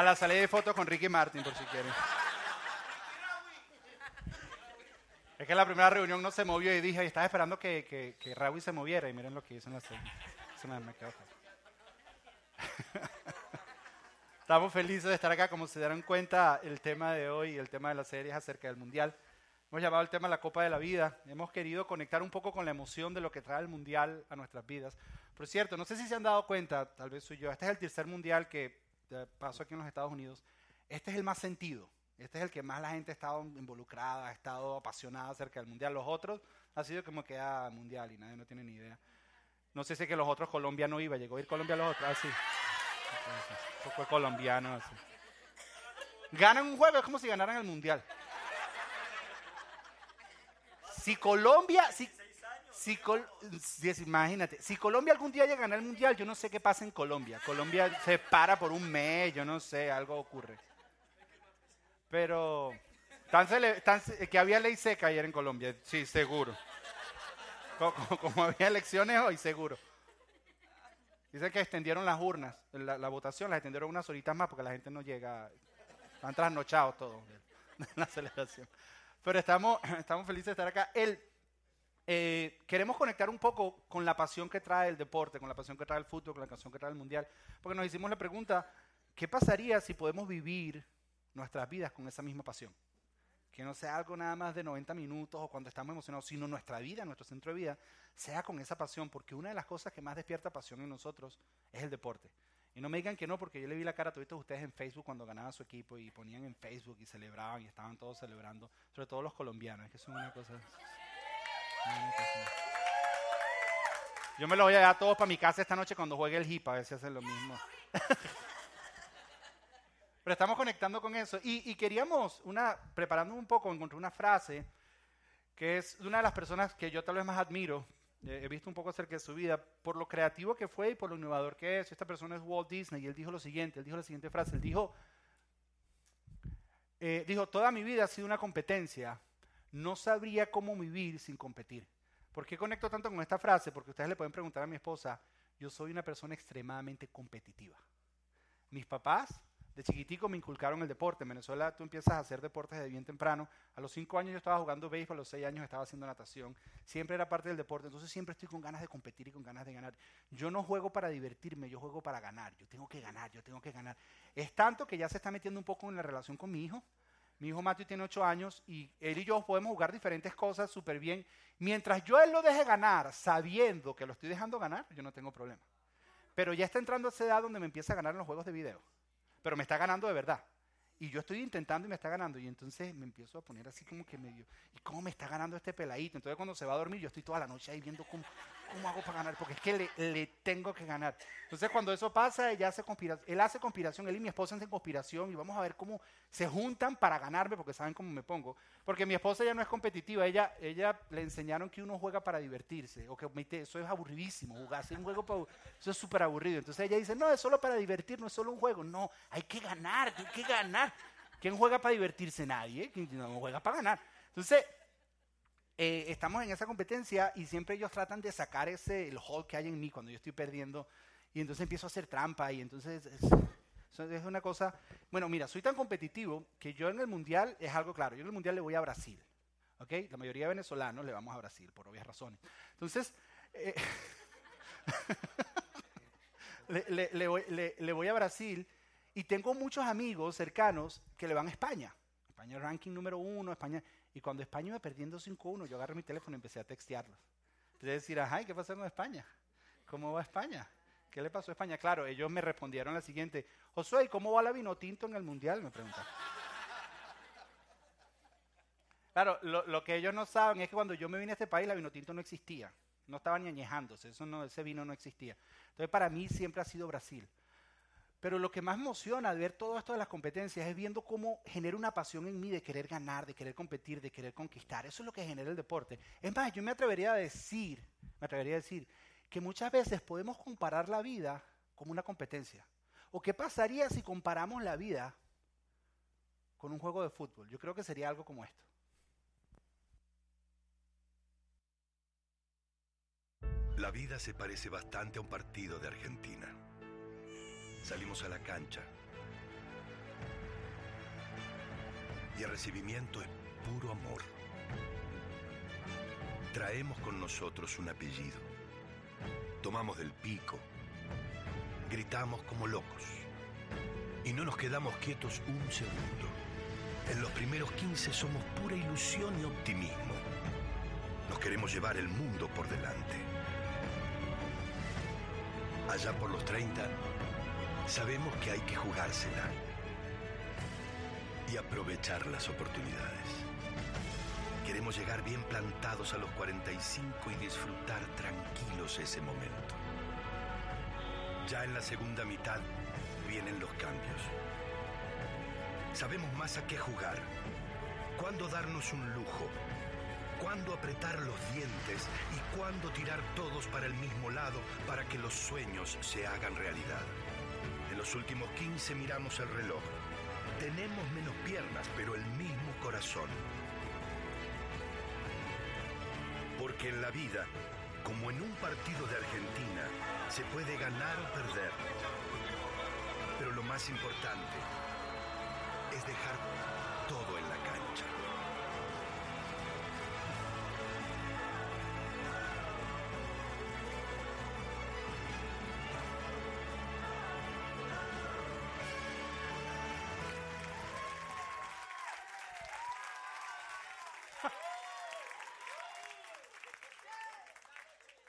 A la salida de fotos con Ricky Martin, por si quieren. Es que en la primera reunión no se movió y dije, estaba esperando que, que, que Raúl se moviera y miren lo que hizo en la serie. Se me, me quedó Estamos felices de estar acá. Como se darán cuenta, el tema de hoy, el tema de la serie es acerca del Mundial. Hemos llamado el tema la Copa de la Vida. Hemos querido conectar un poco con la emoción de lo que trae el Mundial a nuestras vidas. Por cierto, no sé si se han dado cuenta, tal vez soy yo, este es el tercer Mundial que pasó aquí en los Estados Unidos. Este es el más sentido. Este es el que más la gente ha estado involucrada, ha estado apasionada acerca del mundial. Los otros ha sido como que ah, mundial y nadie no tiene ni idea. No sé si que los otros Colombia no iba, llegó a ir Colombia a los otros, así. Ah, fue colombiano, así. Ganan un juego, es como si ganaran el mundial. Si Colombia, si, si imagínate, si Colombia algún día llega a ganar el mundial, yo no sé qué pasa en Colombia. Colombia se para por un mes, yo no sé, algo ocurre. Pero que había ley seca ayer en Colombia, sí, seguro. Como, había elecciones hoy, seguro. Dice que extendieron las urnas, la, votación, las extendieron unas horitas más porque la gente no llega, están trasnochados todos en la celebración. Pero estamos, estamos felices de estar acá. El, eh, queremos conectar un poco con la pasión que trae el deporte, con la pasión que trae el fútbol, con la pasión que trae el mundial, porque nos hicimos la pregunta, ¿qué pasaría si podemos vivir nuestras vidas con esa misma pasión. Que no sea algo nada más de 90 minutos o cuando estamos emocionados, sino nuestra vida, nuestro centro de vida, sea con esa pasión, porque una de las cosas que más despierta pasión en nosotros es el deporte. Y no me digan que no, porque yo le vi la cara a todos ustedes en Facebook cuando ganaba su equipo y ponían en Facebook y celebraban y estaban todos celebrando, sobre todo los colombianos, es que son una cosa... Yo me lo voy a a todos para mi casa esta noche cuando juegue el hip, a ver si hacen lo mismo. Pero estamos conectando con eso. Y, queríamos, una, preparando un poco, encontré una frase que es una de las personas que yo tal vez más admiro. Eh, he visto un poco acerca de su vida, por lo creativo que fue y por lo innovador que es. Esta persona es Walt Disney y él dijo lo siguiente, él dijo la siguiente frase, él dijo, eh, dijo, toda mi vida ha sido una competencia, no sabría cómo vivir sin competir. ¿Por qué conecto tanto con esta frase? Porque ustedes le pueden preguntar a mi esposa, yo soy una persona extremadamente competitiva. Mis papás de chiquitico me inculcaron el deporte. En Venezuela tú empiezas a hacer deportes desde bien temprano. A los cinco años yo estaba jugando béisbol, a los seis años estaba haciendo natación. Siempre era parte del deporte. Entonces siempre estoy con ganas de competir y con ganas de ganar. Yo no juego para divertirme, yo juego para ganar. Yo tengo que ganar, yo tengo que ganar. Es tanto que ya se está metiendo un poco en la relación con mi hijo. Mi hijo Matthew tiene ocho años y él y yo podemos jugar diferentes cosas súper bien. Mientras yo él lo deje ganar, sabiendo que lo estoy dejando ganar, yo no tengo problema. Pero ya está entrando a esa edad donde me empieza a ganar en los juegos de video pero me está ganando de verdad. Y yo estoy intentando y me está ganando. Y entonces me empiezo a poner así como que medio, ¿y cómo me está ganando este peladito? Entonces cuando se va a dormir yo estoy toda la noche ahí viendo cómo, cómo hago para ganar, porque es que le, le tengo que ganar. Entonces cuando eso pasa, ella hace él hace conspiración, él y mi esposa hacen conspiración y vamos a ver cómo se juntan para ganarme, porque saben cómo me pongo. Porque mi esposa ya no es competitiva, ella, ella le enseñaron que uno juega para divertirse, o que eso es aburridísimo, jugar un juego, para, eso es súper aburrido. Entonces ella dice, no, es solo para divertir, no es solo un juego, no, hay que ganar, hay que ganar. ¿Quién juega para divertirse? Nadie. ¿Quién no juega para ganar? Entonces, eh, estamos en esa competencia y siempre ellos tratan de sacar ese, el hold que hay en mí cuando yo estoy perdiendo. Y entonces empiezo a hacer trampa y entonces es, una cosa... Bueno, mira, soy tan competitivo que yo en el Mundial es algo claro. Yo en el Mundial le voy a Brasil. ¿Ok? La mayoría de venezolanos le vamos a Brasil, por obvias razones. Entonces... Eh, le, voy, le voy a Brasil y tengo muchos amigos cercanos que le van a España. España es ranking número uno, España. Y cuando España iba perdiendo 5-1, yo agarré mi teléfono y empecé a textearlos. Empecé a decir, ajá, ¿qué pasó con España? ¿Cómo va España? ¿Qué le pasó a España? Claro, ellos me respondieron la siguiente, Josué, ¿cómo va la vino tinto en el mundial? Me preguntaron. Claro, lo, que ellos no saben es que cuando yo me vine a este país, la vino tinto no existía. No estaba ni añejándose, eso ese vino no existía. Entonces, para mí siempre ha sido Brasil. Pero lo que más emociona de ver todo esto de las competencias es viendo cómo genera una pasión en mí de querer ganar, de querer competir, de querer conquistar. Eso es lo que genera el deporte. Es más, yo me atrevería a decir, me atrevería a decir que muchas veces podemos comparar la vida como una competencia. ¿O qué pasaría si comparamos la vida con un juego de fútbol? Yo creo que sería algo como esto. La vida se parece bastante a un partido de Argentina. Salimos a la cancha. y el recibimiento es puro amor. Traemos con nosotros un apellido. Tomamos del pico. Gritamos como locos. Y no nos quedamos quietos un segundo. En los primeros 15 somos pura ilusión y optimismo. Nos queremos llevar el mundo por delante. Allá por los 30, sabemos que hay que jugársela y aprovechar las oportunidades. Queremos llegar bien plantados a los 45 y disfrutar tranquilos ese momento. Ya en la segunda mitad vienen los cambios. Sabemos más a qué jugar, cuándo darnos un lujo, cuándo apretar los dientes y cuándo tirar todos para el mismo lado para que los sueños se hagan realidad. Los últimos 15 miramos el reloj. Tenemos menos piernas, pero el mismo corazón. Porque en la vida, como en un partido de Argentina, se puede ganar o perder. Pero lo más importante es dejar todo en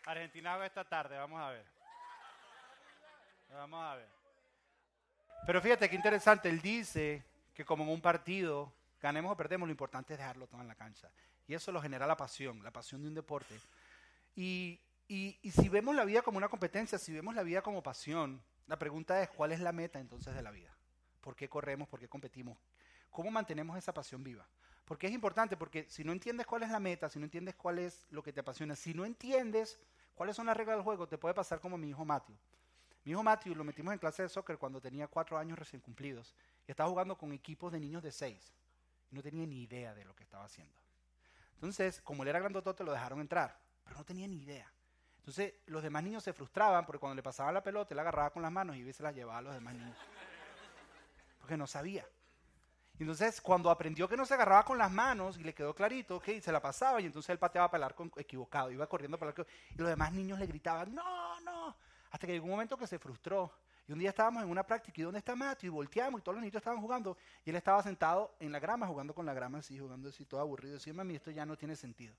Argentina va esta tarde, vamos a ver. Vamos a ver. Pero fíjate qué interesante, él dice que como en un partido, ganemos o perdemos, lo importante es dejarlo todo en la cancha. Y eso lo genera la pasión, la pasión de un deporte. Y, y, y si vemos la vida como una competencia, si vemos la vida como pasión, la pregunta es, ¿cuál es la meta entonces de la vida? ¿Por qué corremos? ¿Por qué competimos? ¿Cómo mantenemos esa pasión viva? Porque es importante, porque si no entiendes cuál es la meta, si no entiendes cuál es lo que te apasiona, si no entiendes cuáles son las reglas del juego, te puede pasar como mi hijo Matthew. Mi hijo Matthew lo metimos en clase de soccer cuando tenía cuatro años recién cumplidos y estaba jugando con equipos de niños de seis. Y no tenía ni idea de lo que estaba haciendo. Entonces, como él era grandotote, lo dejaron entrar, pero no tenía ni idea. Entonces, los demás niños se frustraban porque cuando le pasaban la pelota, él agarraba con las manos y se la llevaba a los demás niños. Porque no sabía. Entonces, cuando aprendió que no se agarraba con las manos y le quedó clarito, ok, se la pasaba y entonces él pateaba para el arco equivocado, iba corriendo para el y los demás niños le gritaban, no, no, hasta que llegó un momento que se frustró. Y un día estábamos en una práctica y ¿dónde está Matthew? Y volteamos y todos los niños estaban jugando y él estaba sentado en la grama jugando con la grama así, jugando así, todo aburrido. Decía, mami, esto ya no tiene sentido.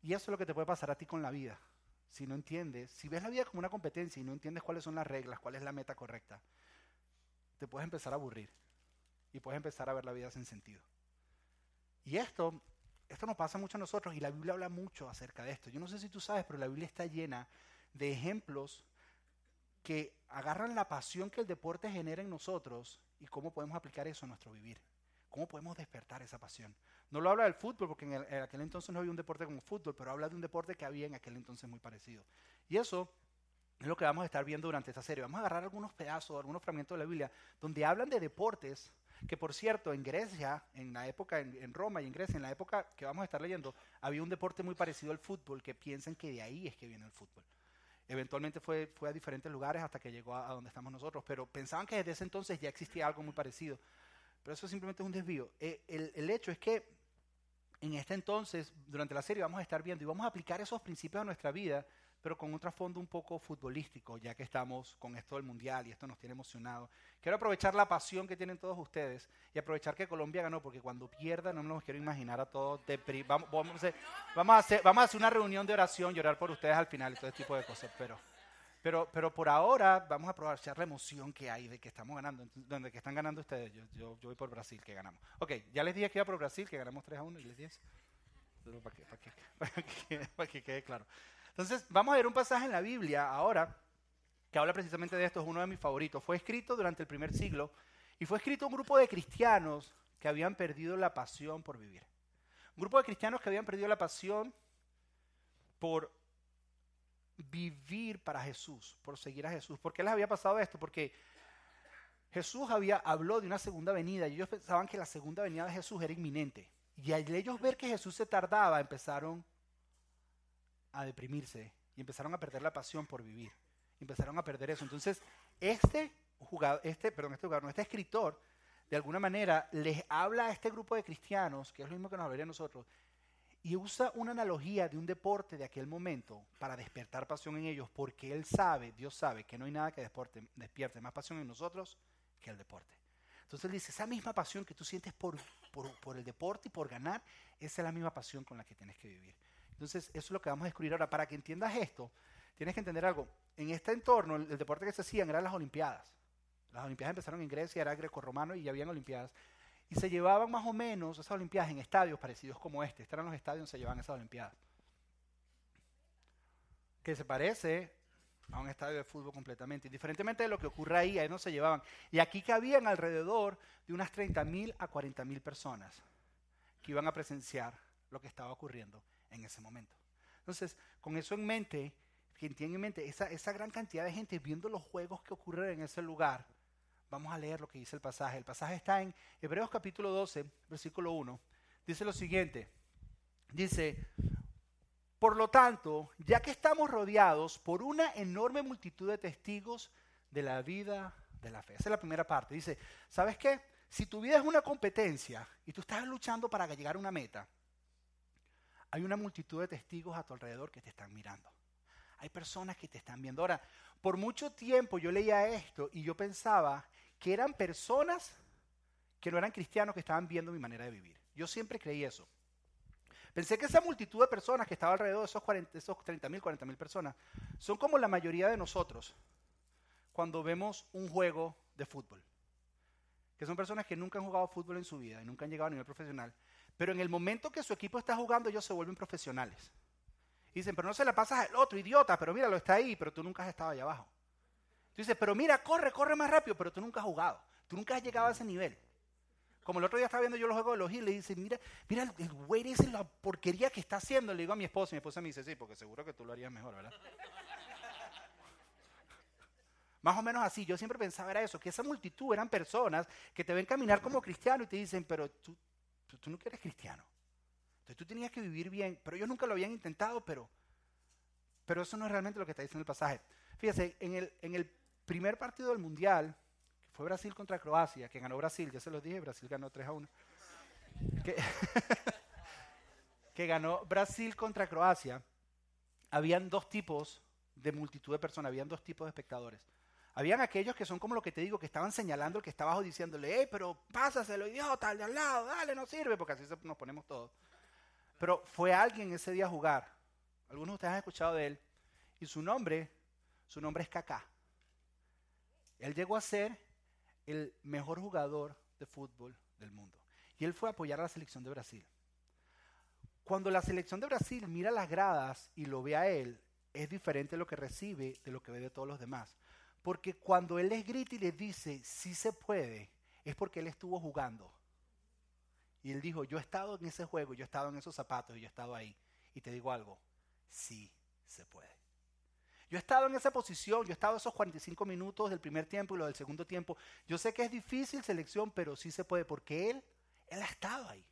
Y eso es lo que te puede pasar a ti con la vida. Si no entiendes, si ves la vida como una competencia y no entiendes cuáles son las reglas, cuál es la meta correcta, te puedes empezar a aburrir y puedes empezar a ver la vida sin sentido. Y esto, esto nos pasa mucho a nosotros y la Biblia habla mucho acerca de esto. Yo no sé si tú sabes, pero la Biblia está llena de ejemplos que agarran la pasión que el deporte genera en nosotros y cómo podemos aplicar eso a nuestro vivir. ¿Cómo podemos despertar esa pasión? No lo habla del fútbol, porque en, el, en, aquel entonces no había un deporte como fútbol, pero habla de un deporte que había en aquel entonces muy parecido. Y eso es lo que vamos a estar viendo durante esta serie. Vamos a agarrar algunos pedazos, algunos fragmentos de la Biblia, donde hablan de deportes que, por cierto, en Grecia, en la época, en, Roma y en Grecia, en la época que vamos a estar leyendo, había un deporte muy parecido al fútbol, que piensan que de ahí es que viene el fútbol. Eventualmente fue, fue a diferentes lugares hasta que llegó a, donde estamos nosotros, pero pensaban que desde ese entonces ya existía algo muy parecido. Pero eso simplemente es un desvío. Eh, el, hecho es que en este entonces, durante la serie, vamos a estar viendo y vamos a aplicar esos principios a nuestra vida, pero con un trasfondo un poco futbolístico, ya que estamos con esto del mundial y esto nos tiene emocionados. Quiero aprovechar la pasión que tienen todos ustedes y aprovechar que Colombia ganó, porque cuando pierda no los quiero imaginar a todos. Vamos, vamos, a hacer, vamos, a hacer, vamos a hacer una reunión de oración, llorar por ustedes al final y todo ese tipo de cosas, pero. Pero, pero por ahora vamos a aprovechar la emoción que hay de que estamos ganando, donde que están ganando ustedes. Yo, yo, yo, voy por Brasil, que ganamos. Ok, ya les dije que iba por Brasil, que ganamos 3 a 1 y les dije Pero para que, para, que, para, que, para que quede claro. Entonces, vamos a ver un pasaje en la Biblia ahora que habla precisamente de esto, es uno de mis favoritos. Fue escrito durante el primer siglo y fue escrito a un grupo de cristianos que habían perdido la pasión por vivir. Un grupo de cristianos que habían perdido la pasión por vivir para Jesús, por seguir a Jesús. ¿Por qué les había pasado esto? Porque Jesús había, habló de una segunda venida y ellos pensaban que la segunda venida de Jesús era inminente. Y al ellos ver que Jesús se tardaba, empezaron a deprimirse y empezaron a perder la pasión por vivir. Empezaron a perder eso. Entonces, este jugador, este, perdón, este jugador, no, este escritor de alguna manera, les habla a este grupo de cristianos, que es lo mismo que nos hablaría a nosotros, y usa una analogía de un deporte de aquel momento para despertar pasión en ellos, porque Él sabe, Dios sabe, que no hay nada que despierte, más pasión en nosotros que el deporte. Entonces Él dice, esa misma pasión que tú sientes por, por, el deporte y por ganar, esa es la misma pasión con la que tienes que vivir. Entonces, eso es lo que vamos a descubrir ahora. Para que entiendas esto, tienes que entender algo. En este entorno, el, deporte que se hacían eran las Olimpiadas. Las Olimpiadas empezaron en Grecia, era greco-romano y ya habían Olimpiadas. Y se llevaban más o menos esas Olimpiadas en estadios parecidos como este. Estos eran los estadios donde se llevaban esas Olimpiadas. Que se parece a un estadio de fútbol completamente. Indiferentemente de lo que ocurra ahí, ahí no se llevaban. Y aquí cabían alrededor de unas 30.000 a 40.000 personas que iban a presenciar lo que estaba ocurriendo en ese momento. Entonces, con eso en mente, que tienen en mente esa, esa gran cantidad de gente viendo los juegos que ocurren en ese lugar, Vamos a leer lo que dice el pasaje. El pasaje está en Hebreos capítulo 12, versículo 1. Dice lo siguiente. Dice, por lo tanto, ya que estamos rodeados por una enorme multitud de testigos de la vida de la fe. Esa es la primera parte. Dice, ¿sabes qué? Si tu vida es una competencia y tú estás luchando para llegar a una meta, hay una multitud de testigos a tu alrededor que te están mirando. Hay personas que te están viendo. Ahora, por mucho tiempo yo leía esto y yo pensaba que eran personas que no eran cristianos que estaban viendo mi manera de vivir. Yo siempre creí eso. Pensé que esa multitud de personas que estaba alrededor de esos, 40, esos 30 mil, 40 mil personas son como la mayoría de nosotros cuando vemos un juego de fútbol. Que son personas que nunca han jugado fútbol en su vida y nunca han llegado a nivel profesional. Pero en el momento que su equipo está jugando, ellos se vuelven profesionales. dicen, pero no se la pasas al otro idiota, pero mira, lo está ahí, pero tú nunca has estado allá abajo. Tú dices, pero mira, corre, corre más rápido, pero tú nunca has jugado. Tú nunca has llegado a ese nivel. Como el otro día estaba viendo yo los juegos de los Hills, le dice, mira, mira, el güey es la porquería que está haciendo. Le digo a mi esposa, y mi esposa me dice, sí, porque seguro que tú lo harías mejor, ¿verdad? Más o menos así, yo siempre pensaba era eso, que esa multitud eran personas que te ven caminar como cristiano y te dicen, pero tú, tú, no eres cristiano. Entonces tú tenías que vivir bien, pero ellos nunca lo habían intentado, pero, pero eso no es realmente lo que está diciendo el pasaje. Fíjese, en el, en el primer partido del Mundial, que fue Brasil contra Croacia, que ganó Brasil, ya se los dije, Brasil ganó 3 a 1. Que, ganó Brasil contra Croacia, habían dos tipos de multitud de personas, habían dos tipos de espectadores. Habían aquellos que son como lo que te digo, que estaban señalando el que estaba abajo diciéndole, hey, pero pásaselo, idiota, al de al lado, dale, no sirve, porque así nos ponemos todos. Pero fue alguien ese día a jugar. Algunos de ustedes han escuchado de él. Y su nombre, su nombre es Kaká. Él llegó a ser el mejor jugador de fútbol del mundo. Y él fue a apoyar a la selección de Brasil. Cuando la selección de Brasil mira las gradas y lo ve a él, es diferente lo que recibe de lo que ve de todos los demás. Porque cuando él les grita y les dice, sí se puede, es porque él estuvo jugando. Y él dijo, yo he estado en ese juego, yo he estado en esos zapatos yo he estado ahí. Y te digo algo, sí se puede. Yo he estado en esa posición, yo he estado esos 45 minutos del primer tiempo y lo del segundo tiempo. Yo sé que es difícil selección, pero sí se puede porque él, él ha estado ahí.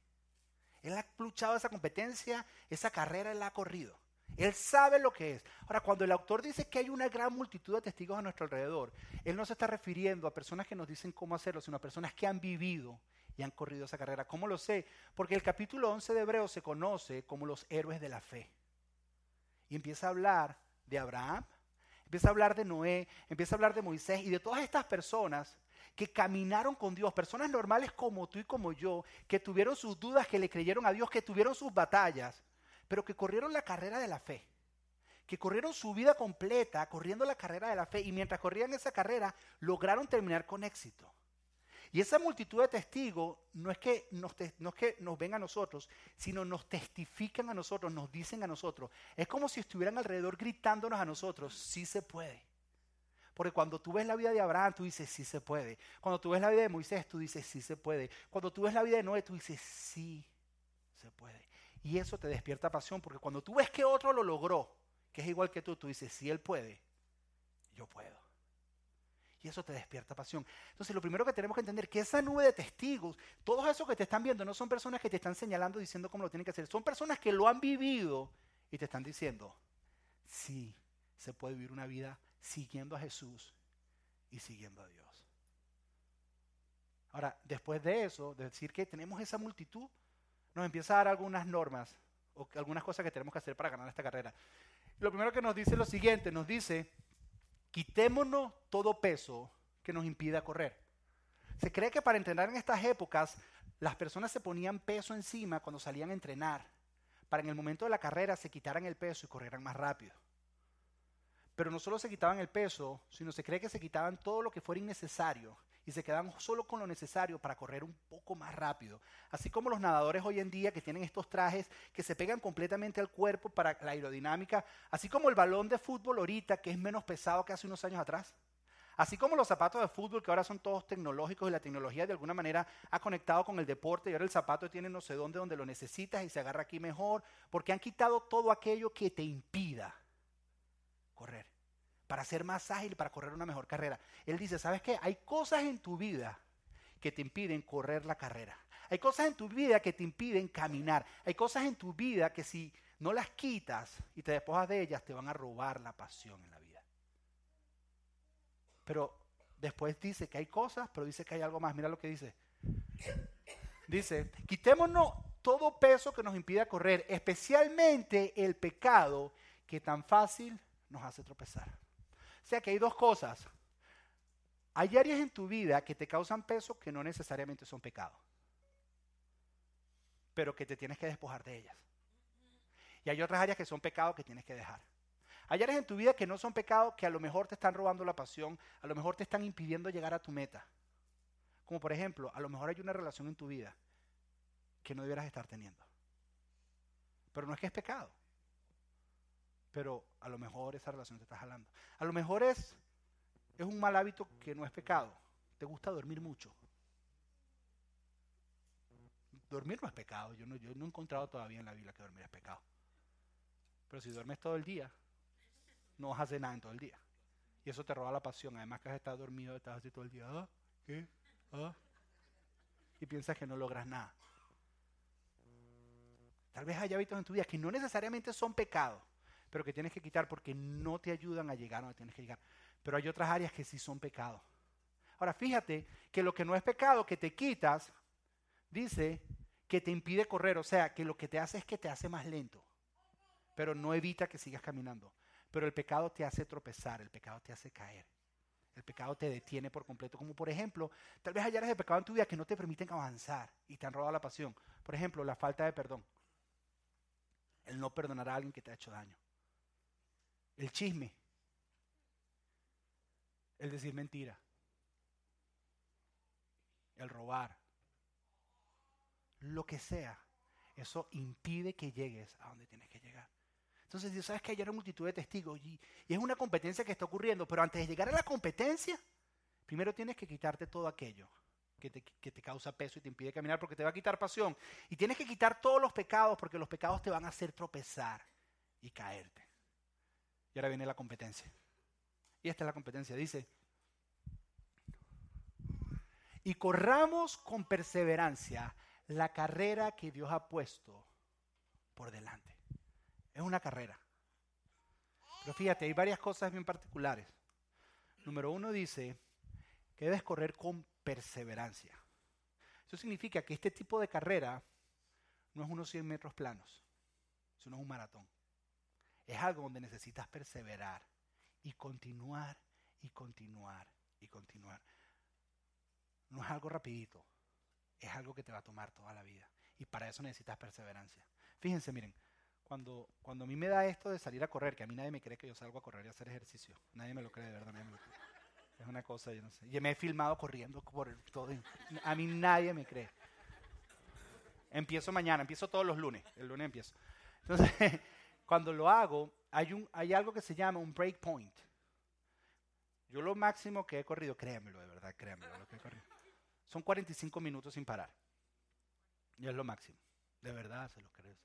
Él ha luchado esa competencia, esa carrera él la ha corrido. Él sabe lo que es. Ahora, cuando el autor dice que hay una gran multitud de testigos a nuestro alrededor, él no se está refiriendo a personas que nos dicen cómo hacerlo, sino a personas que han vivido y han corrido esa carrera. ¿Cómo lo sé? Porque el capítulo 11 de Hebreos se conoce como los héroes de la fe. Y empieza a hablar de Abraham, empieza a hablar de Noé, empieza a hablar de Moisés y de todas estas personas que caminaron con Dios, personas normales como tú y como yo, que tuvieron sus dudas, que le creyeron a Dios, que tuvieron sus batallas, pero que corrieron la carrera de la fe, que corrieron su vida completa corriendo la carrera de la fe y mientras corrían esa carrera lograron terminar con éxito. Y esa multitud de testigos no es, que nos que nos ven a nosotros, sino nos testifican a nosotros, nos dicen a nosotros. Es como si estuvieran alrededor gritándonos a nosotros, sí se puede. Porque cuando tú ves la vida de Abraham, tú dices, sí se puede. Cuando tú ves la vida de Moisés, tú dices, sí se puede. Cuando tú ves la vida de Noé, tú dices, sí se puede. Y eso te despierta pasión, porque cuando tú ves que otro lo logró, que es igual que tú, tú dices, sí él puede, yo puedo. Y eso te despierta pasión. Entonces, lo primero que tenemos que entender es que esa nube de testigos, todos esos que te están viendo, no son personas que te están señalando diciendo cómo lo tienen que hacer. Son personas que lo han vivido y te están diciendo, sí, se puede vivir una vida siguiendo a Jesús y siguiendo a Dios. Ahora, después de eso, de decir que tenemos esa multitud, nos empieza a dar algunas normas o algunas cosas que tenemos que hacer para ganar esta carrera. Lo primero que nos dice es lo siguiente, nos dice, quitémonos todo peso que nos impida correr. Se cree que para entrenar en estas épocas, las personas se ponían peso encima cuando salían a entrenar, para en el momento de la carrera se quitaran el peso y corrieran más rápido. Pero no solo se quitaban el peso, sino se cree que se quitaban todo lo que fuera innecesario y se quedaban solo con lo necesario para correr un poco más rápido. Así como los nadadores hoy en día que tienen estos trajes que se pegan completamente al cuerpo para la aerodinámica, así como el balón de fútbol ahorita que es menos pesado que hace unos años atrás. Así como los zapatos de fútbol que ahora son todos tecnológicos y la tecnología de alguna manera ha conectado con el deporte y ahora el zapato tiene no sé dónde donde lo necesitas y se agarra aquí mejor, porque han quitado todo aquello que te impida correr para ser más ágil, para correr una mejor carrera. Él dice, ¿sabes qué? Hay cosas en tu vida que te impiden correr la carrera. Hay cosas en tu vida que te impiden caminar. Hay cosas en tu vida que si no las quitas y te despojas de ellas, te van a robar la pasión en la vida. Pero después dice que hay cosas, pero dice que hay algo más. Mira lo que dice. Dice, quitémonos todo peso que nos impida correr, especialmente el pecado que tan fácil nos hace tropezar. O sea que hay dos cosas. Hay áreas en tu vida que te causan peso que no necesariamente son pecados, pero que te tienes que despojar de ellas. Y hay otras áreas que son pecados que tienes que dejar. Hay áreas en tu vida que no son pecados, que a lo mejor te están robando la pasión, a lo mejor te están impidiendo llegar a tu meta. Como por ejemplo, a lo mejor hay una relación en tu vida que no debieras estar teniendo. Pero no es que es pecado pero a lo mejor esa relación te está jalando. A lo mejor es, es un mal hábito que no es pecado. Te gusta dormir mucho. Dormir no es pecado. Yo no, he encontrado todavía en la Biblia que dormir es pecado. Pero si duermes todo el día, no vas a hacer nada en todo el día. Y eso te roba la pasión. Además que has estado dormido, estás así todo el día. ¿Ah? ¿Qué? ¿Ah? Y piensas que no logras nada. Tal vez haya hábitos en tu vida que no necesariamente son pecados, pero que tienes que quitar porque no te ayudan a llegar donde tienes que llegar. Pero hay otras áreas que sí son pecados. Ahora, fíjate que lo que no es pecado, que te quitas, dice que te impide correr, o sea, que lo que te hace es que te hace más lento, pero no evita que sigas caminando. Pero el pecado te hace tropezar, el pecado te hace caer. El pecado te detiene por completo. Como por ejemplo, tal vez hay áreas de pecado en tu vida que no te permiten avanzar y te han robado la pasión. Por ejemplo, la falta de perdón. El no perdonar a alguien que te ha hecho daño el chisme, el decir mentira, el robar, lo que sea, eso impide que llegues a donde tienes que llegar. Entonces, Dios sabes que hay una multitud de testigos y, es una competencia que está ocurriendo, pero antes de llegar a la competencia, primero tienes que quitarte todo aquello que te, que te, causa peso y te impide caminar porque te va a quitar pasión. Y tienes que quitar todos los pecados porque los pecados te van a hacer tropezar y caerte. Y ahora viene la competencia. Y esta es la competencia. Dice, y corramos con perseverancia la carrera que Dios ha puesto por delante. Es una carrera. Pero fíjate, hay varias cosas bien particulares. Número uno dice que debes correr con perseverancia. Eso significa que este tipo de carrera no es unos 100 metros planos, sino es un maratón. Es algo donde necesitas perseverar y continuar y continuar y continuar. No es algo rapidito, es algo que te va a tomar toda la vida. Y para eso necesitas perseverancia. Fíjense, miren, cuando, cuando a mí me da esto de salir a correr, que a mí nadie me cree que yo salgo a correr y a hacer ejercicio. Nadie me lo cree, de verdad. Es una cosa, yo no sé. Y me he filmado corriendo por todo. A mí nadie me cree. Empiezo mañana, empiezo todos los lunes. El lunes empiezo. Entonces, cuando lo hago, hay, un, hay algo que se llama un break point. Yo lo máximo que he corrido, créanmelo, de verdad, créanmelo, lo que he corrido, son 45 minutos sin parar. Y es lo máximo. De verdad, se lo creo.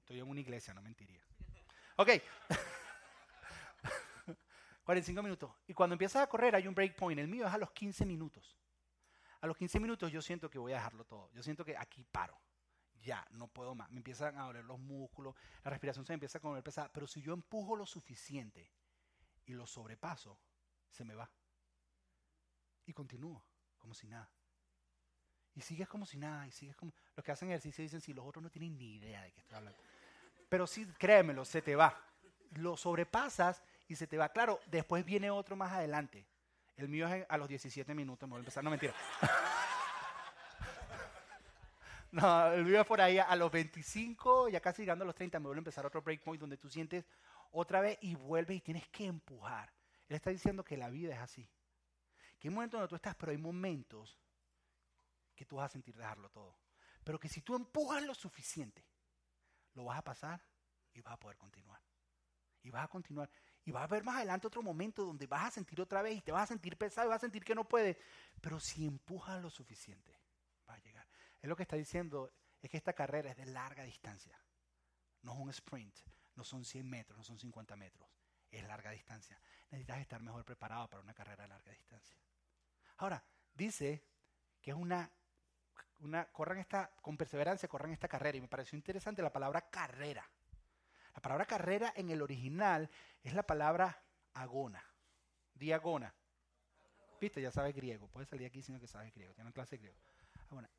Estoy en una iglesia, no mentiría. Ok. 45 minutos. Y cuando empiezas a correr hay un break point. El mío es a los 15 minutos. A los 15 minutos yo siento que voy a dejarlo todo. Yo siento que aquí paro ya, no puedo más. Me empiezan a doler los músculos, la respiración se me empieza a volver pesada. Pero si yo empujo lo suficiente y lo sobrepaso, se me va. Y continúo, como si nada. Y sigues como si nada, y sigues como... Los que hacen ejercicio dicen, si los otros no tienen ni idea de qué estoy hablando. Pero sí, créemelo, se te va. Lo sobrepasas y se te va. Claro, después viene otro más adelante. El mío es a los 17 minutos, me voy a empezar, no mentira. No, el es por ahí a los 25, ya casi llegando a los 30, me vuelve a empezar otro breakpoint donde tú sientes otra vez y vuelves y tienes que empujar. Él está diciendo que la vida es así. Que hay momentos donde tú estás, pero hay momentos que tú vas a sentir dejarlo todo. Pero que si tú empujas lo suficiente, lo vas a pasar y vas a poder continuar. Y vas a continuar. Y va a haber más adelante otro momento donde vas a sentir otra vez y te vas a sentir pesado y vas a sentir que no puedes. Pero si empujas lo suficiente, Es lo que está diciendo, es que esta carrera es de larga distancia. No es un sprint, no son 100 metros, no son 50 metros. Es larga distancia. Necesitas estar mejor preparado para una carrera de larga distancia. Ahora, dice que es una, corran esta, con perseverancia corran esta carrera. Y me pareció interesante la palabra carrera. La palabra carrera en el original es la palabra agona, diagona. Viste, ya sabes griego. Puedes salir aquí sin que sabes griego. Tiene clase griego.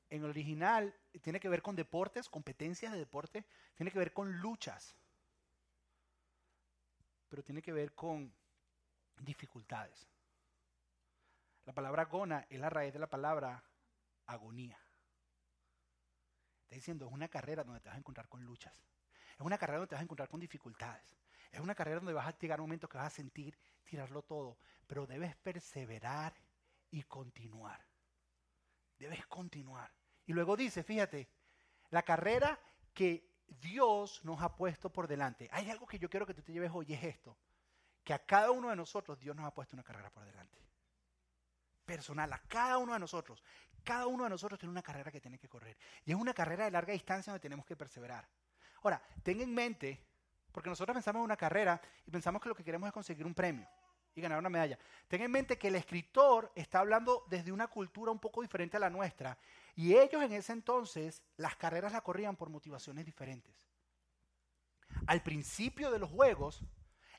En el original tiene que ver con deportes, competencias de deporte, tiene que ver con luchas, pero tiene que ver con dificultades. La palabra agona es la raíz de la palabra agonía. Está diciendo, es una carrera donde te vas a encontrar con luchas. Es una carrera donde te vas a encontrar con dificultades. Es una carrera donde vas a llegar a un momento que vas a sentir tirarlo todo. Pero debes perseverar y continuar. Debes continuar. Y luego dice, fíjate, la carrera que Dios nos ha puesto por delante. Hay algo que yo quiero que tú te lleves hoy, es esto. Que a cada uno de nosotros Dios nos ha puesto una carrera por delante. Personal, a cada uno de nosotros. Cada uno de nosotros tiene una carrera que tiene que correr. Y es una carrera de larga distancia donde tenemos que perseverar. Ahora, ten en mente, porque nosotros pensamos en una carrera y pensamos que lo que queremos es conseguir un premio y ganar una medalla. Ten en mente que el escritor está hablando desde una cultura un poco diferente a la nuestra y ellos en ese entonces las carreras las corrían por motivaciones diferentes. Al principio de los juegos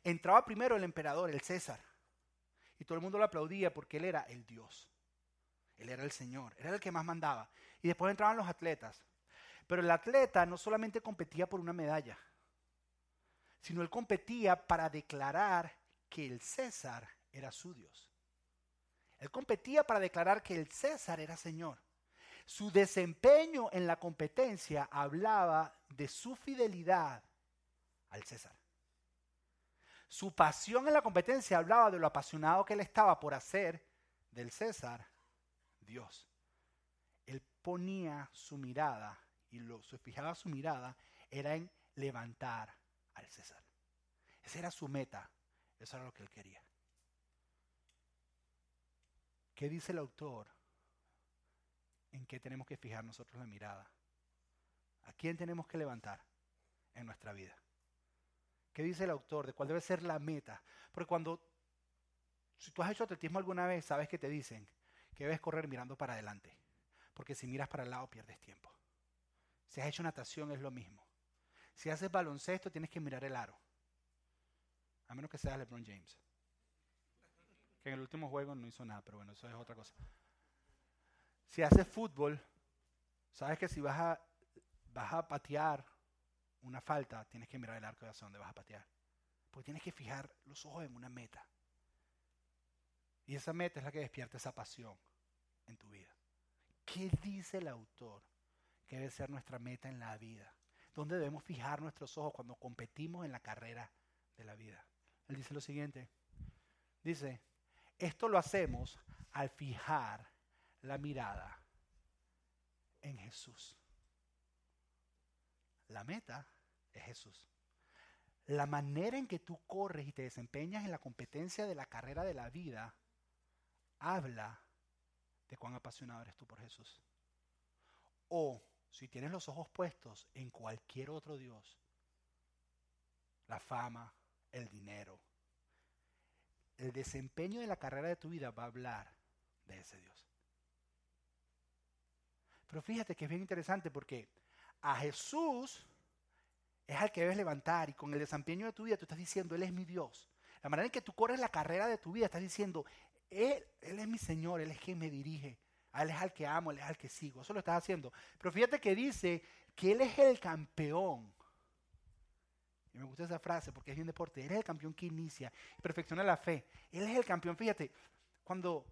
entraba primero el emperador, el César, y todo el mundo lo aplaudía porque él era el Dios. Él era el Señor, era el que más mandaba. Y después entraban los atletas. Pero el atleta no solamente competía por una medalla, sino él competía para declarar que el César era su Dios. Él competía para declarar que el César era Señor. Su desempeño en la competencia hablaba de su fidelidad al César. Su pasión en la competencia hablaba de lo apasionado que él estaba por hacer del César Dios. Él ponía su mirada y lo fijaba su mirada era en levantar al César. Esa era su meta, eso era lo que él quería. ¿Qué dice el autor? ¿En qué tenemos que fijar nosotros la mirada? ¿A quién tenemos que levantar en nuestra vida? ¿Qué dice el autor de cuál debe ser la meta? Porque cuando, si tú has hecho atletismo alguna vez, sabes que te dicen que debes correr mirando para adelante. Porque si miras para el lado pierdes tiempo. Si has hecho natación es lo mismo. Si haces baloncesto tienes que mirar el aro. A menos que seas LeBron James. Que en el último juego no hizo nada, pero bueno, eso es otra cosa. Si haces fútbol, sabes que si vas a, vas a patear una falta, tienes que mirar el arco de hacia donde vas a patear. Porque tienes que fijar los ojos en una meta. Y esa meta es la que despierta esa pasión en tu vida. ¿Qué dice el autor? que debe ser nuestra meta en la vida. ¿Dónde debemos fijar nuestros ojos cuando competimos en la carrera de la vida? Él dice lo siguiente. Dice, esto lo hacemos al fijar la mirada en Jesús. La meta es Jesús. La manera en que tú corres y te desempeñas en la competencia de la carrera de la vida habla de cuán apasionado eres tú por Jesús. O si tienes los ojos puestos en cualquier otro Dios, la fama, el dinero, el desempeño de la carrera de tu vida va a hablar de ese Dios. Pero fíjate que es bien interesante porque a Jesús es al que debes levantar y con el desempeño de tu vida tú estás diciendo, Él es mi Dios. La manera en que tú corres la carrera de tu vida, estás diciendo, Él, es mi Señor, Él es quien me dirige Él es al que amo, Él es al que sigo. Eso lo estás haciendo. Pero fíjate que dice que Él es el campeón. Y me gusta esa frase porque es bien deporte. Él es el campeón que inicia y perfecciona la fe. Él es el campeón. Fíjate, cuando,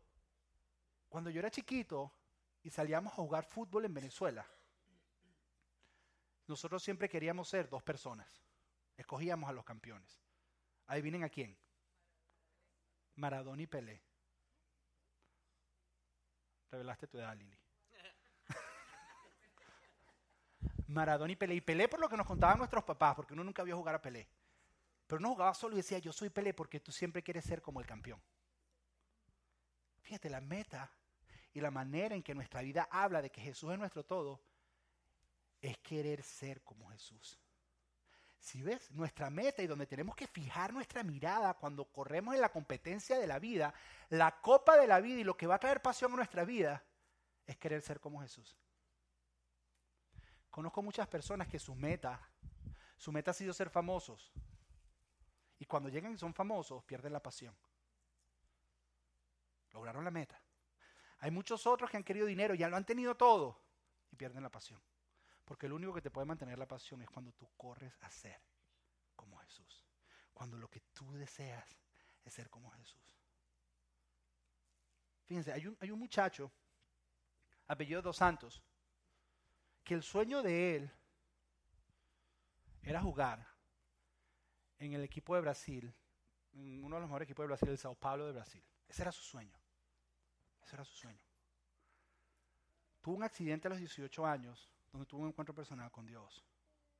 cuando yo era chiquito y salíamos a jugar fútbol en Venezuela, nosotros siempre queríamos ser dos personas. Escogíamos a los campeones. Adivinen a quién. Maradona y Pelé. Revelaste tu edad, Lili. Maradona y Pelé. Y Pelé por lo que nos contaban nuestros papás, porque uno nunca vio jugar a Pelé. Pero uno jugaba solo y decía, yo soy Pelé porque tú siempre quieres ser como el campeón. Fíjate, la meta y la manera en que nuestra vida habla de que Jesús es nuestro todo es querer ser como Jesús. Si ves, nuestra meta y donde tenemos que fijar nuestra mirada cuando corremos en la competencia de la vida, la copa de la vida y lo que va a traer pasión a nuestra vida, es querer ser como Jesús. Conozco muchas personas que su meta, su meta ha sido ser famosos. Y cuando llegan y son famosos, pierden la pasión. Lograron la meta. Hay muchos otros que han querido dinero, ya lo han tenido todo y pierden la pasión. Porque lo único que te puede mantener la pasión es cuando tú corres a ser como Jesús. Cuando lo que tú deseas es ser como Jesús. Fíjense, hay un, hay un muchacho, apellido Dos Santos, que el sueño de él era jugar en el equipo de Brasil, en uno de los mejores equipos de Brasil, el Sao Paulo de Brasil. Ese era su sueño. Ese era su sueño. Tuvo un accidente a los 18 años donde tuvo un encuentro personal con Dios.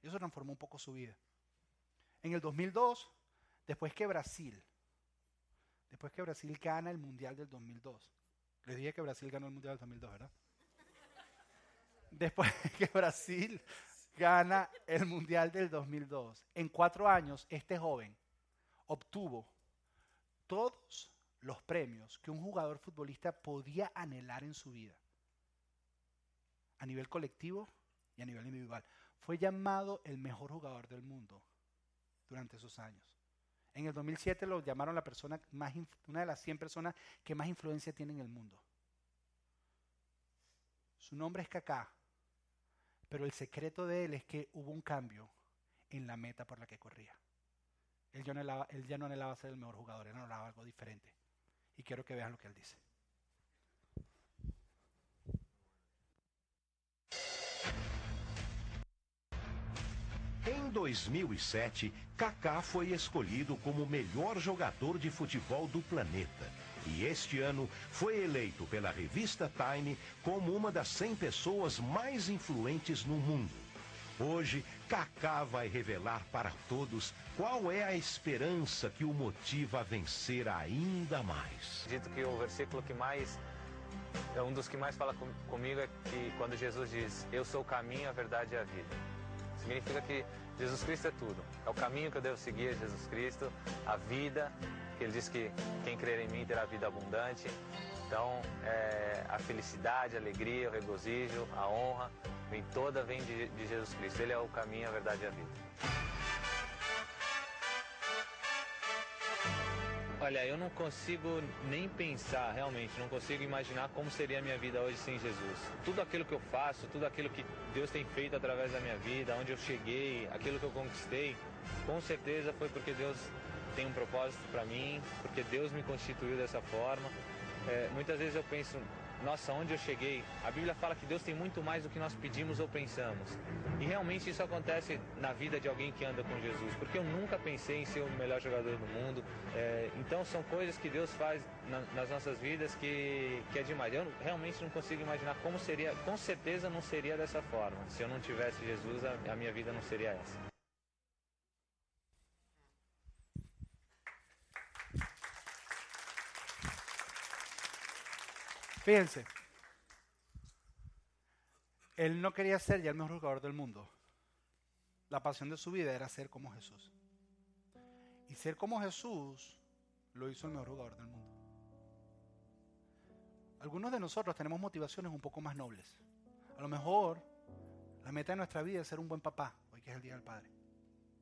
Y eso transformó un poco su vida. En el 2002, después que Brasil, después que Brasil gana el Mundial del 2002, les dije que Brasil ganó el Mundial del 2002, ¿verdad? Después que Brasil gana el Mundial del 2002, en cuatro años este joven obtuvo todos los premios que un jugador futbolista podía anhelar en su vida, a nivel colectivo y a nivel individual. Fue llamado el mejor jugador del mundo durante esos años. En el 2007 lo llamaron la persona más, una de las 100 personas que más influencia tiene en el mundo. Su nombre es Kaká, pero el secreto de él es que hubo un cambio en la meta por la que corría. Él ya no anhelaba, ser el mejor jugador, él anhelaba algo diferente. Y quiero que vean lo que él dice. Em 2007, Kaká foi escolhido como o melhor jogador de futebol do planeta. E este ano foi eleito pela revista Time como uma das 100 pessoas mais influentes no mundo. Hoje, Kaká vai revelar para todos qual é a esperança que o motiva a vencer ainda mais. Dito que o versículo que mais é um dos que mais fala com, comigo é que quando Jesus diz: "Eu sou o caminho, a verdade e a vida". Significa que Jesus Cristo é tudo. É o caminho que eu devo seguir, é Jesus Cristo, a vida, ele diz que quem crer em mim terá vida abundante. Então, é, a felicidade, a alegria, o regozijo, a honra, vem toda vem de, de Jesus Cristo. Ele é o caminho, a verdade e a vida. Olha, eu não consigo nem pensar, realmente, não consigo imaginar como seria a minha vida hoje sem Jesus. Tudo aquilo que eu faço, tudo aquilo que Deus tem feito através da minha vida, onde eu cheguei, aquilo que eu conquistei, com certeza foi porque Deus tem um propósito para mim, porque Deus me constituiu dessa forma. É, muitas vezes eu penso, nossa, onde eu cheguei? A Bíblia fala que Deus tem muito mais do que nós pedimos ou pensamos. E realmente isso acontece na vida de alguém que anda com Jesus, porque eu nunca pensei em ser o melhor jogador do mundo. É, então são coisas que Deus faz na, nas nossas vidas que, que é demais. Eu realmente não consigo imaginar como seria, com certeza não seria dessa forma. Se eu não tivesse Jesus, a, a minha vida não seria essa. Fíjense, él no quería ser ya el mejor jugador del mundo. La pasión de su vida era ser como Jesús. Y ser como Jesús lo hizo el mejor jugador del mundo. Algunos de nosotros tenemos motivaciones un poco más nobles. A lo mejor la meta de nuestra vida es ser un buen papá, hoy que es el Día del Padre.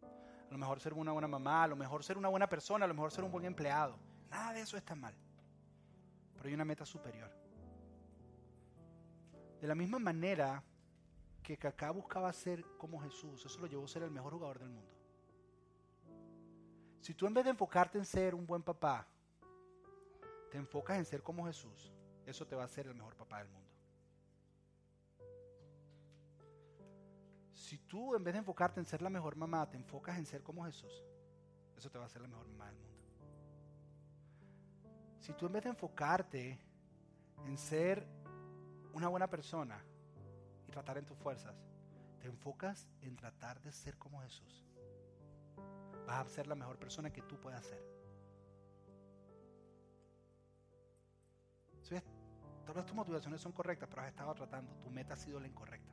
A lo mejor ser una buena mamá, a lo mejor ser una buena persona, a lo mejor ser un buen empleado. Nada de eso está mal. Pero hay una meta superior. De la misma manera que Kaká buscaba ser como Jesús, eso lo llevó a ser el mejor jugador del mundo. Si tú en vez de enfocarte en ser un buen papá, te enfocas en ser como Jesús, eso te va a hacer el mejor papá del mundo. Si tú en vez de enfocarte en ser la mejor mamá, te enfocas en ser como Jesús, eso te va a hacer la mejor mamá del mundo. Si tú en vez de enfocarte en ser una buena persona y tratar en tus fuerzas, te enfocas en tratar de ser como Jesús, vas a ser la mejor persona que tú puedas ser. Todas tus motivaciones son correctas, pero has estado tratando, tu meta ha sido la incorrecta.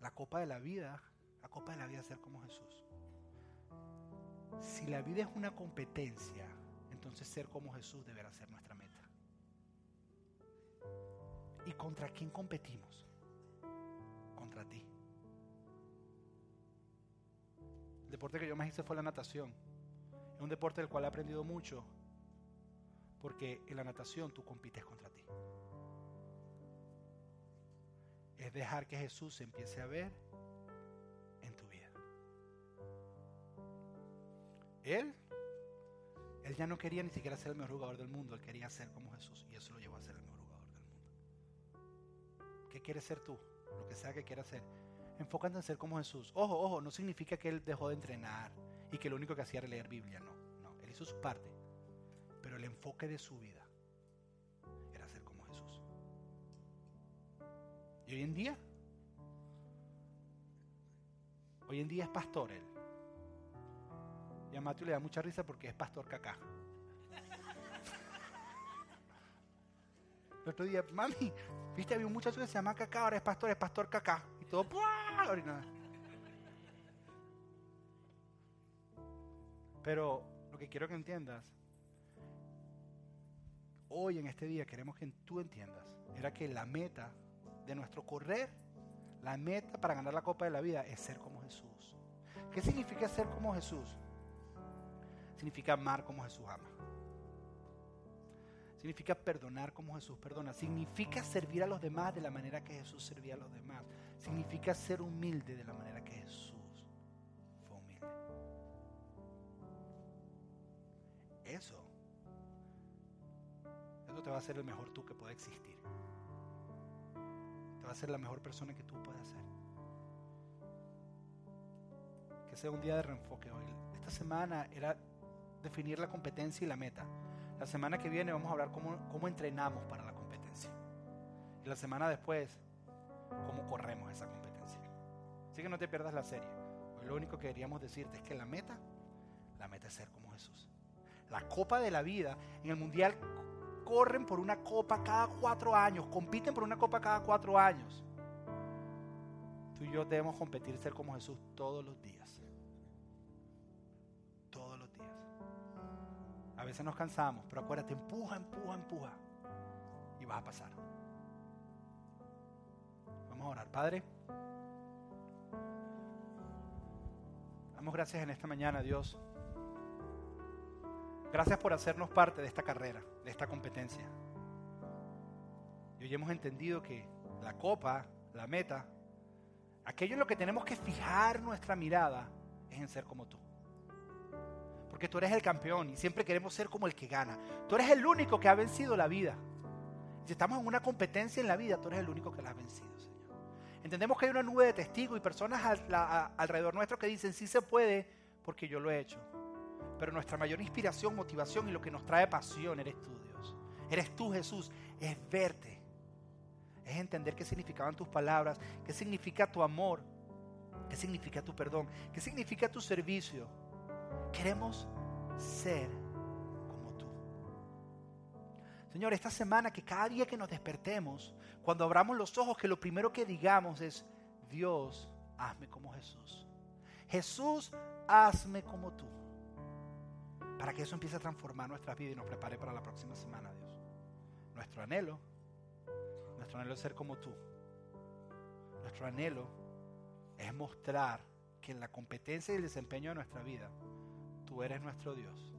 La copa de la vida, la copa de la vida es ser como Jesús. Si la vida es una competencia, entonces ser como Jesús deberá ser nuestra meta. ¿Y contra quién competimos? Contra ti. El deporte que yo más hice fue la natación. Es un deporte del cual he aprendido mucho porque en la natación tú compites contra ti. Es dejar que Jesús se empiece a ver en tu vida. Él, él ya no quería ni siquiera ser el mejor jugador del mundo, él quería ser como Jesús y eso lo llevó a ser el mejor. ¿Qué quieres ser tú? Lo que sea que quieras ser. Enfócate en ser como Jesús. Ojo, ojo, no significa que él dejó de entrenar y que lo único que hacía era leer Biblia, no. No, él hizo su parte pero el enfoque de su vida era ser como Jesús. Y hoy en día, hoy en día es pastor él. Y a Mateo le da mucha risa porque es pastor cacá. El otro día, mami, viste, había un muchacho que se llama Cacá, ahora es pastor, es pastor Cacá. Y todo, Pero lo que quiero que entiendas hoy en este día queremos que tú entiendas, era que la meta de nuestro correr, la meta para ganar la copa de la vida es ser como Jesús. ¿Qué significa ser como Jesús? Significa amar como Jesús ama. Significa perdonar como Jesús perdona. Significa servir a los demás de la manera que Jesús servía a los demás. Significa ser humilde de la manera que Jesús fue humilde. Eso eso te va a hacer el mejor tú que pueda existir. Te va a ser la mejor persona que tú puedas ser. Que sea un día de reenfoque hoy. Esta semana era definir la competencia y la meta. La semana que viene vamos a hablar cómo, cómo entrenamos para la competencia. Y la semana después, cómo corremos esa competencia. Así que no te pierdas la serie. Hoy lo único que queríamos decirte es que la meta, la meta es ser como Jesús. La copa de la vida en el mundial corren por una copa cada cuatro años, compiten por una copa cada cuatro años. Tú y yo debemos competir, ser como Jesús todos los días. A veces nos cansamos, pero acuérdate, empuja, empuja, empuja. Y vas a pasar. Vamos a orar. Padre, damos gracias en esta mañana, Dios Gracias por hacernos parte de esta carrera, de esta competencia. Y hoy hemos entendido que la copa, la meta, aquello en lo que tenemos que fijar nuestra mirada es en ser como tú. Porque tú eres el campeón y siempre queremos ser como el que gana. Tú eres el único que ha vencido la vida. Si estamos en una competencia en la vida, tú eres el único que la ha vencido, Señor. Entendemos que hay una nube de testigos y personas alrededor nuestro que dicen, sí se puede porque yo lo he hecho. Pero nuestra mayor inspiración, motivación y lo que nos trae pasión eres tú, Dios. Eres tú, Jesús. Es verte. Es entender qué significaban tus palabras, qué significa tu amor, qué significa tu perdón, qué significa tu servicio. Queremos ser como tú. Señor, esta semana que cada día que nos despertemos, cuando abramos los ojos, que lo primero que digamos es, Dios, hazme como Jesús. Jesús, hazme como tú para que eso empiece a transformar nuestra vida y nos prepare para la próxima semana, Dios. Nuestro anhelo, nuestro anhelo es ser como tú. Nuestro anhelo es mostrar que en la competencia y el desempeño de nuestra vida, tú eres nuestro Dios,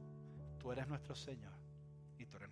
tú eres nuestro Señor y tú eres